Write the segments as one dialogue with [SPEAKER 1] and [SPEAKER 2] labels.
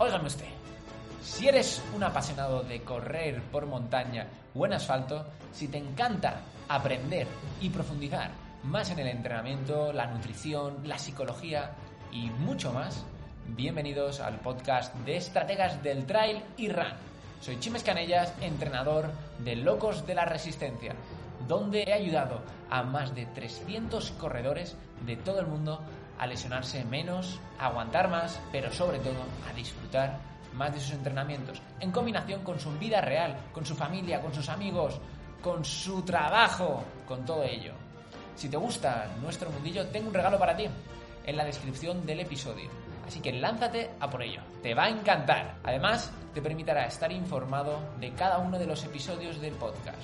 [SPEAKER 1] Óigame usted, si eres un apasionado de correr por montaña o en asfalto, si te encanta aprender y profundizar más en el entrenamiento, la nutrición, la psicología y mucho más, bienvenidos al podcast de estrategas del trail y run. Soy Chimes Canellas, entrenador de Locos de la Resistencia, donde he ayudado a más de 300 corredores de todo el mundo a lesionarse menos, a aguantar más, pero sobre todo a disfrutar más de sus entrenamientos, en combinación con su vida real, con su familia, con sus amigos, con su trabajo, con todo ello. Si te gusta nuestro mundillo, tengo un regalo para ti en la descripción del episodio. Así que lánzate a por ello. Te va a encantar. Además, te permitirá estar informado de cada uno de los episodios del podcast.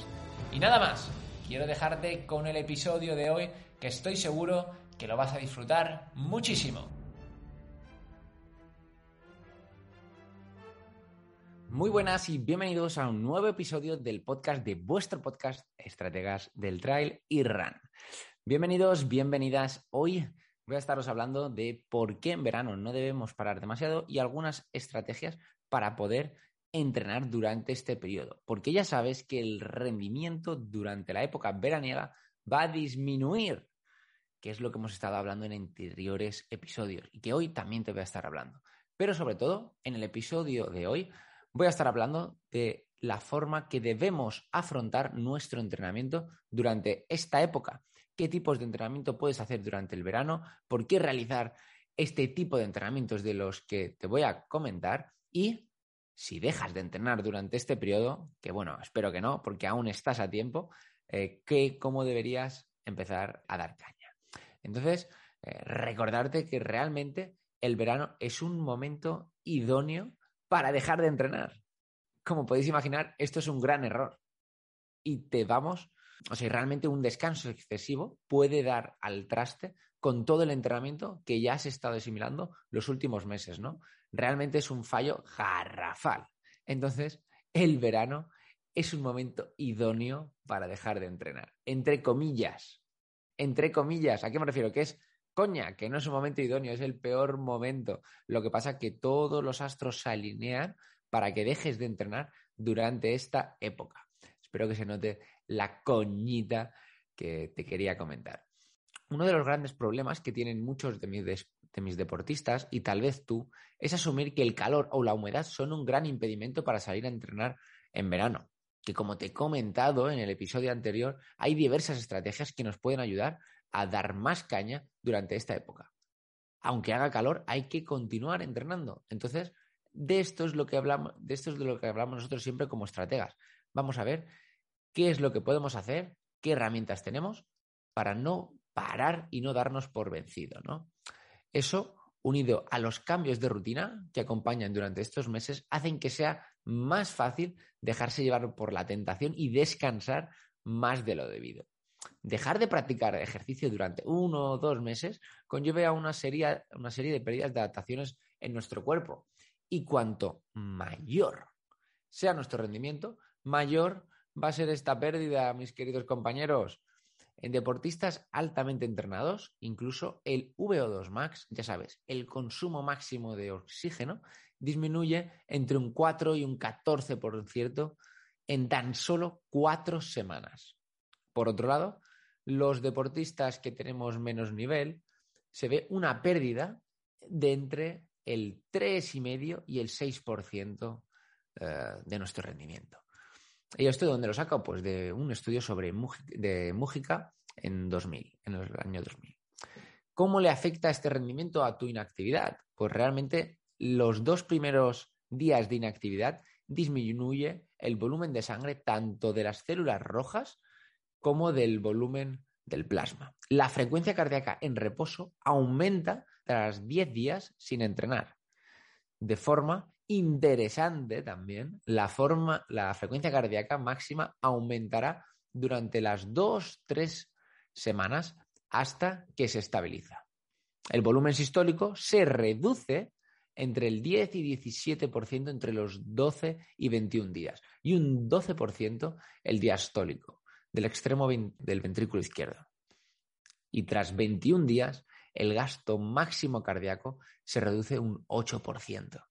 [SPEAKER 1] Y nada más, quiero dejarte con el episodio de hoy que estoy seguro que lo vas a disfrutar muchísimo. Muy buenas y bienvenidos a un nuevo episodio del podcast de vuestro podcast Estrategas del Trail y Run. Bienvenidos, bienvenidas. Hoy voy a estaros hablando de por qué en verano no debemos parar demasiado y algunas estrategias para poder entrenar durante este periodo. Porque ya sabes que el rendimiento durante la época veraniega va a disminuir que es lo que hemos estado hablando en anteriores episodios y que hoy también te voy a estar hablando. Pero sobre todo, en el episodio de hoy voy a estar hablando de la forma que debemos afrontar nuestro entrenamiento durante esta época. ¿Qué tipos de entrenamiento puedes hacer durante el verano? ¿Por qué realizar este tipo de entrenamientos de los que te voy a comentar? Y si dejas de entrenar durante este periodo, que bueno, espero que no, porque aún estás a tiempo, eh, ¿cómo deberías empezar a dar caña? Entonces, eh, recordarte que realmente el verano es un momento idóneo para dejar de entrenar. Como podéis imaginar, esto es un gran error. Y te vamos, o sea, realmente un descanso excesivo puede dar al traste con todo el entrenamiento que ya has estado asimilando los últimos meses, ¿no? Realmente es un fallo garrafal. Entonces, el verano es un momento idóneo para dejar de entrenar. Entre comillas, entre comillas. ¿A qué me refiero? Que es coña, que no es un momento idóneo, es el peor momento. Lo que pasa es que todos los astros se alinean para que dejes de entrenar durante esta época. Espero que se note la coñita que te quería comentar. Uno de los grandes problemas que tienen muchos de mis, de mis deportistas, y tal vez tú, es asumir que el calor o la humedad son un gran impedimento para salir a entrenar en verano que como te he comentado en el episodio anterior, hay diversas estrategias que nos pueden ayudar a dar más caña durante esta época. Aunque haga calor, hay que continuar entrenando. Entonces, de esto es lo que hablamos, de esto es de lo que hablamos nosotros siempre como estrategas. Vamos a ver qué es lo que podemos hacer, qué herramientas tenemos para no parar y no darnos por vencido, ¿no? Eso unido a los cambios de rutina que acompañan durante estos meses, hacen que sea más fácil dejarse llevar por la tentación y descansar más de lo debido. Dejar de practicar ejercicio durante uno o dos meses conlleva una serie, una serie de pérdidas de adaptaciones en nuestro cuerpo. Y cuanto mayor sea nuestro rendimiento, mayor va a ser esta pérdida, mis queridos compañeros. En deportistas altamente entrenados, incluso el VO2 max, ya sabes, el consumo máximo de oxígeno, disminuye entre un 4 y un 14% en tan solo cuatro semanas. Por otro lado, los deportistas que tenemos menos nivel, se ve una pérdida de entre el 3,5 y el 6% eh, de nuestro rendimiento. ¿Y esto de dónde lo saco? Pues de un estudio sobre de Mújica en 2000, en el año 2000. ¿Cómo le afecta este rendimiento a tu inactividad? Pues realmente los dos primeros días de inactividad disminuye el volumen de sangre tanto de las células rojas como del volumen del plasma. La frecuencia cardíaca en reposo aumenta tras 10 días sin entrenar. De forma interesante también, la, forma, la frecuencia cardíaca máxima aumentará durante las 2-3 semanas hasta que se estabiliza. El volumen sistólico se reduce entre el 10 y 17% entre los 12 y 21 días y un 12% el diastólico del extremo del ventrículo izquierdo. Y tras 21 días, el gasto máximo cardíaco se reduce un 8%.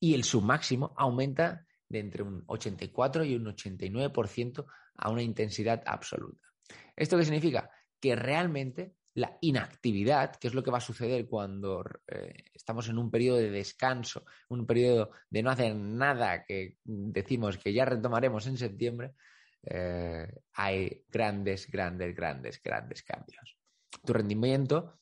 [SPEAKER 1] Y el submáximo aumenta de entre un 84 y un 89% a una intensidad absoluta. ¿Esto qué significa? Que realmente la inactividad, que es lo que va a suceder cuando eh, estamos en un periodo de descanso, un periodo de no hacer nada que decimos que ya retomaremos en septiembre, eh, hay grandes, grandes, grandes, grandes cambios. Tu rendimiento,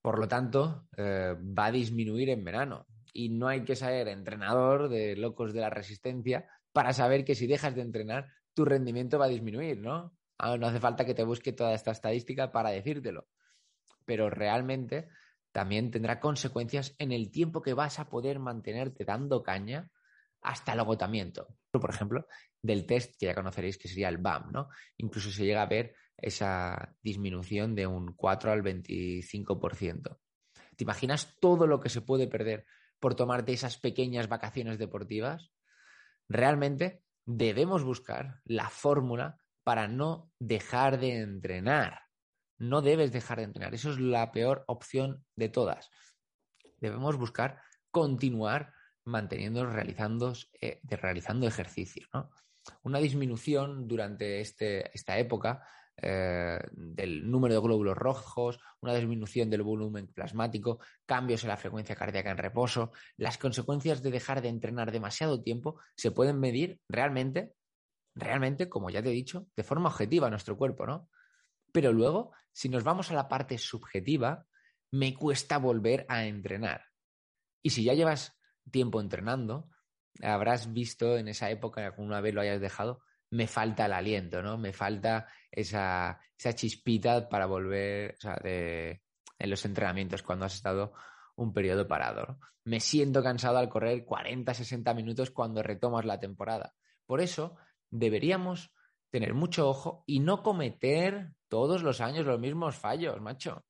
[SPEAKER 1] por lo tanto, eh, va a disminuir en verano. Y no hay que ser entrenador de locos de la resistencia para saber que si dejas de entrenar, tu rendimiento va a disminuir, ¿no? Ah, no hace falta que te busque toda esta estadística para decírtelo. Pero realmente también tendrá consecuencias en el tiempo que vas a poder mantenerte dando caña hasta el agotamiento. Por ejemplo, del test que ya conoceréis que sería el BAM, ¿no? Incluso se llega a ver esa disminución de un 4 al 25%. ¿Te imaginas todo lo que se puede perder por tomarte esas pequeñas vacaciones deportivas? Realmente debemos buscar la fórmula para no dejar de entrenar. No debes dejar de entrenar. Eso es la peor opción de todas. Debemos buscar continuar manteniendo realizando, eh, realizando ejercicio. Una disminución durante este, esta época eh, del número de glóbulos rojos, una disminución del volumen plasmático, cambios en la frecuencia cardíaca en reposo. Las consecuencias de dejar de entrenar demasiado tiempo se pueden medir realmente, realmente, como ya te he dicho, de forma objetiva a nuestro cuerpo, ¿no? Pero luego, si nos vamos a la parte subjetiva, me cuesta volver a entrenar. Y si ya llevas tiempo entrenando, habrás visto en esa época, alguna vez lo hayas dejado, me falta el aliento, ¿no? Me falta esa, chispita para volver, en los entrenamientos cuando has estado un periodo parado. Me siento cansado al correr 40, 60 minutos cuando retomas la temporada. Por eso deberíamos tener mucho ojo y no cometer todos los años los mismos fallos, macho.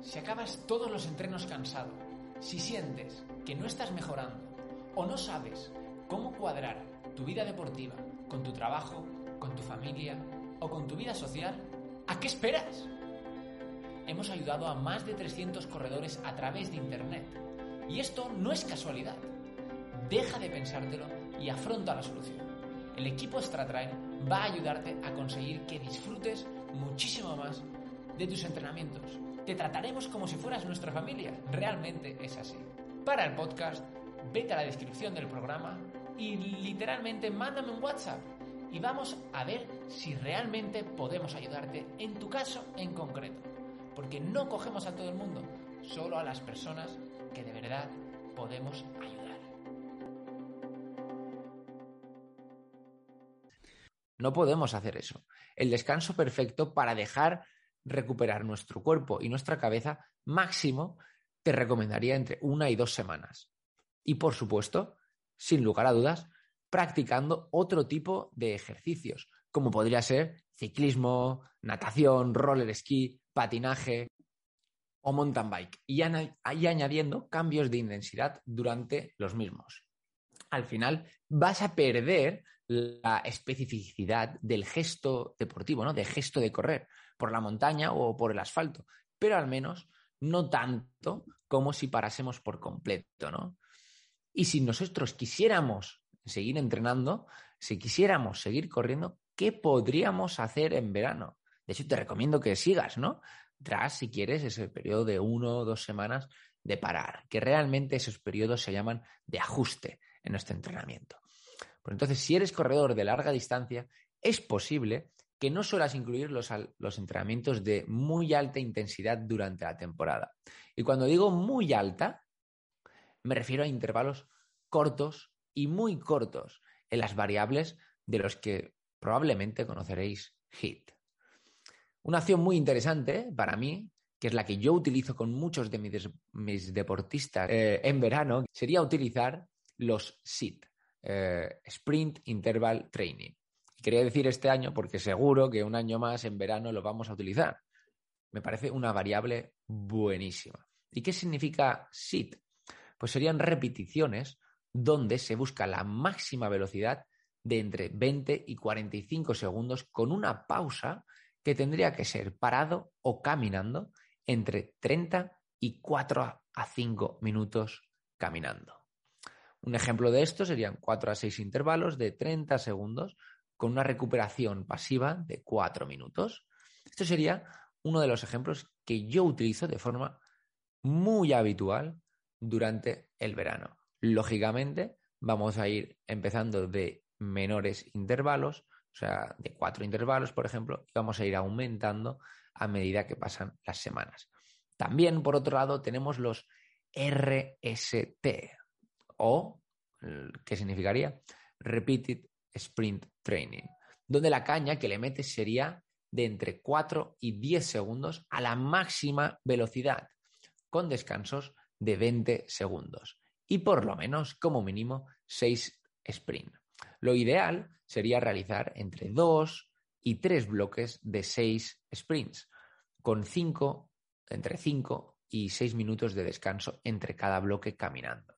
[SPEAKER 2] Si acabas todos los entrenos cansado, si sientes que no estás mejorando o no sabes cómo cuadrar tu vida deportiva con tu trabajo, con tu familia o con tu vida social, ¿a qué esperas? Hemos ayudado a más de 300 corredores a través de Internet. Y esto no es casualidad. Deja de pensártelo y afronta la solución. El equipo StraTrain va a ayudarte a conseguir que disfrutes muchísimo más de tus entrenamientos. Te trataremos como si fueras nuestra familia. Realmente es así. Para el podcast, vete a la descripción del programa y literalmente mándame un WhatsApp y vamos a ver si realmente podemos ayudarte en tu caso en concreto. Porque no cogemos a todo el mundo, solo a las personas que de verdad podemos ayudar.
[SPEAKER 1] No podemos hacer eso. El descanso perfecto para dejar recuperar nuestro cuerpo y nuestra cabeza máximo te recomendaría entre una y dos semanas. Y por supuesto, sin lugar a dudas, practicando otro tipo de ejercicios, como podría ser ciclismo, natación, roller ski, patinaje o mountain bike, y, añadiendo cambios de intensidad durante los mismos. Al final vas a perder la especificidad del gesto deportivo, ¿no? Del gesto de correr por la montaña o por el asfalto, pero al menos no tanto como si parásemos por completo, ¿no? Y si nosotros quisiéramos seguir entrenando, si quisiéramos seguir corriendo, ¿qué podríamos hacer en verano? De hecho, te recomiendo que sigas, ¿no? Tras, si quieres, ese periodo de uno o dos semanas de parar, que realmente esos periodos se llaman de ajuste en nuestro entrenamiento. Pues entonces, si eres corredor de larga distancia, es posible que no suelas incluir los, los, entrenamientos de muy alta intensidad durante la temporada. Y cuando digo muy alta, me refiero a intervalos cortos y muy cortos en las variables de los que probablemente conoceréis HIT. Una acción muy interesante para mí, que es la que yo utilizo con muchos de mis, deportistas eh, en verano, sería utilizar los SIT, eh, Sprint Interval Training. quería decir este año porque seguro que un año más en verano lo vamos a utilizar. Me parece una variable buenísima. ¿Y qué significa SIT? Pues serían repeticiones donde se busca la máxima velocidad de entre 20 y 45 segundos con una pausa que tendría que ser parado o caminando entre 30 y 4 a 5 minutos caminando. Un ejemplo de esto serían 4 a 6 intervalos de 30 segundos con una recuperación pasiva de 4 minutos. Esto sería uno de los ejemplos que yo utilizo de forma muy habitual durante el verano. Lógicamente, vamos a ir empezando de menores intervalos, o sea, de cuatro intervalos, por ejemplo, y vamos a ir aumentando a medida que pasan las semanas. También, por otro lado, tenemos los RST, o, ¿qué significaría? Repeated Sprint Training, donde la caña que le metes sería de entre 4 y 10 segundos a la máxima velocidad, con descansos de 20 segundos y por lo menos, como mínimo, 6 sprints. Lo ideal sería realizar entre 2 y 3 bloques de 6 sprints, con 5, entre 5 y 6 minutos de descanso entre cada bloque caminando.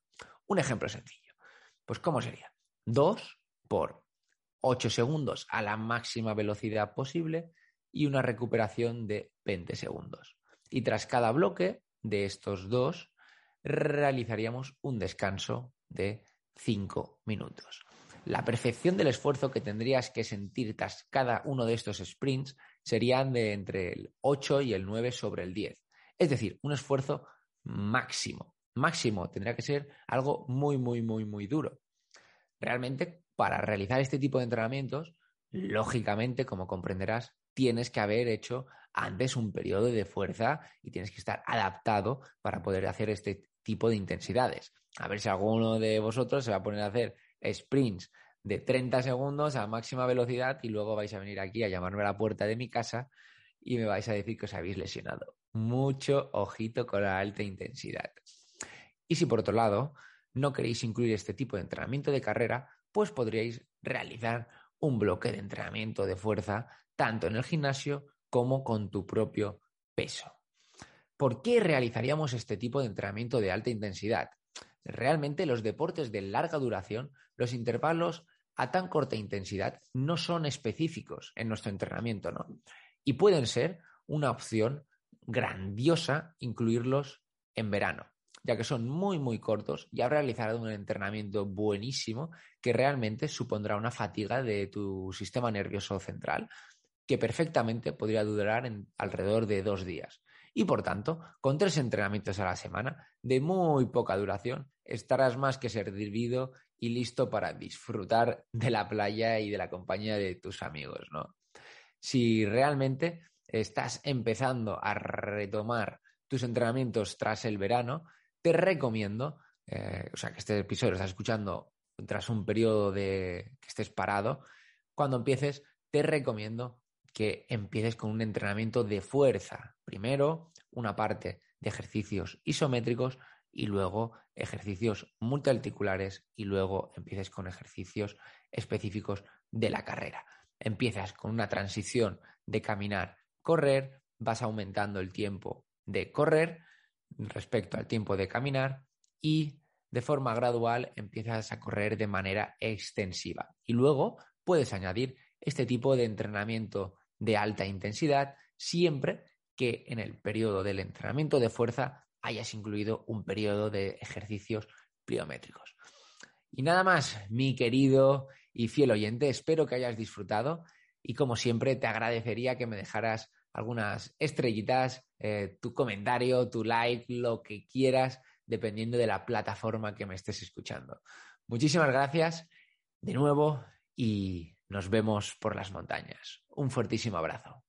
[SPEAKER 1] Un ejemplo sencillo. Pues, ¿cómo sería? 2 por 8 segundos a la máxima velocidad posible y una recuperación de 20 segundos. Y tras cada bloque de estos dos, realizaríamos un descanso de 5 minutos. La perfección del esfuerzo que tendrías que sentir tras cada uno de estos sprints serían de entre el 8 y el 9 sobre el 10. Es decir, un esfuerzo máximo. Máximo tendría que ser algo muy, muy, muy, muy duro. Realmente, para realizar este tipo de entrenamientos, lógicamente, como comprenderás, tienes que haber hecho antes un periodo de fuerza y tienes que estar adaptado para poder hacer este tipo de intensidades. A ver si alguno de vosotros se va a poner a hacer sprints de 30 segundos a máxima velocidad y luego vais a venir aquí a llamarme a la puerta de mi casa y me vais a decir que os habéis lesionado. Mucho ojito con la alta intensidad. Y si por otro lado no queréis incluir este tipo de entrenamiento de carrera, pues podríais realizar un bloque de entrenamiento de fuerza tanto en el gimnasio como con tu propio peso. ¿Por qué realizaríamos este tipo de entrenamiento de alta intensidad? Realmente los deportes de larga duración, los intervalos a tan corta intensidad no son específicos en nuestro entrenamiento, ¿no? Y pueden ser una opción grandiosa incluirlos en verano, ya que son muy, muy cortos y habrá realizado un entrenamiento buenísimo que realmente supondrá una fatiga de tu sistema nervioso central, que perfectamente podría durar en alrededor de dos días. Y por tanto, con tres entrenamientos a la semana, de muy poca duración, estarás más que servido y listo para disfrutar de la playa y de la compañía de tus amigos, ¿no? Si realmente estás empezando a retomar tus entrenamientos tras el verano, te recomiendo, eh, o sea, que este episodio lo estás escuchando tras un periodo de que estés parado, cuando empieces, te recomiendo que empieces con un entrenamiento de fuerza. Primero, una parte de ejercicios isométricos y luego ejercicios multiarticulares y luego empieces con ejercicios específicos de la carrera. Empiezas con una transición de caminar, correr, vas aumentando el tiempo de correr respecto al tiempo de caminar y de forma gradual empiezas a correr de manera extensiva. Y luego puedes añadir este tipo de entrenamiento de alta intensidad, siempre que en el periodo del entrenamiento de fuerza hayas incluido un periodo de ejercicios pliométricos. Y nada más, mi querido y fiel oyente, espero que hayas disfrutado y como siempre te agradecería que me dejaras algunas estrellitas, eh, tu comentario, tu like, lo que quieras, dependiendo de la plataforma que me estés escuchando. Muchísimas gracias de nuevo y nos vemos por las montañas. Un fuertísimo abrazo.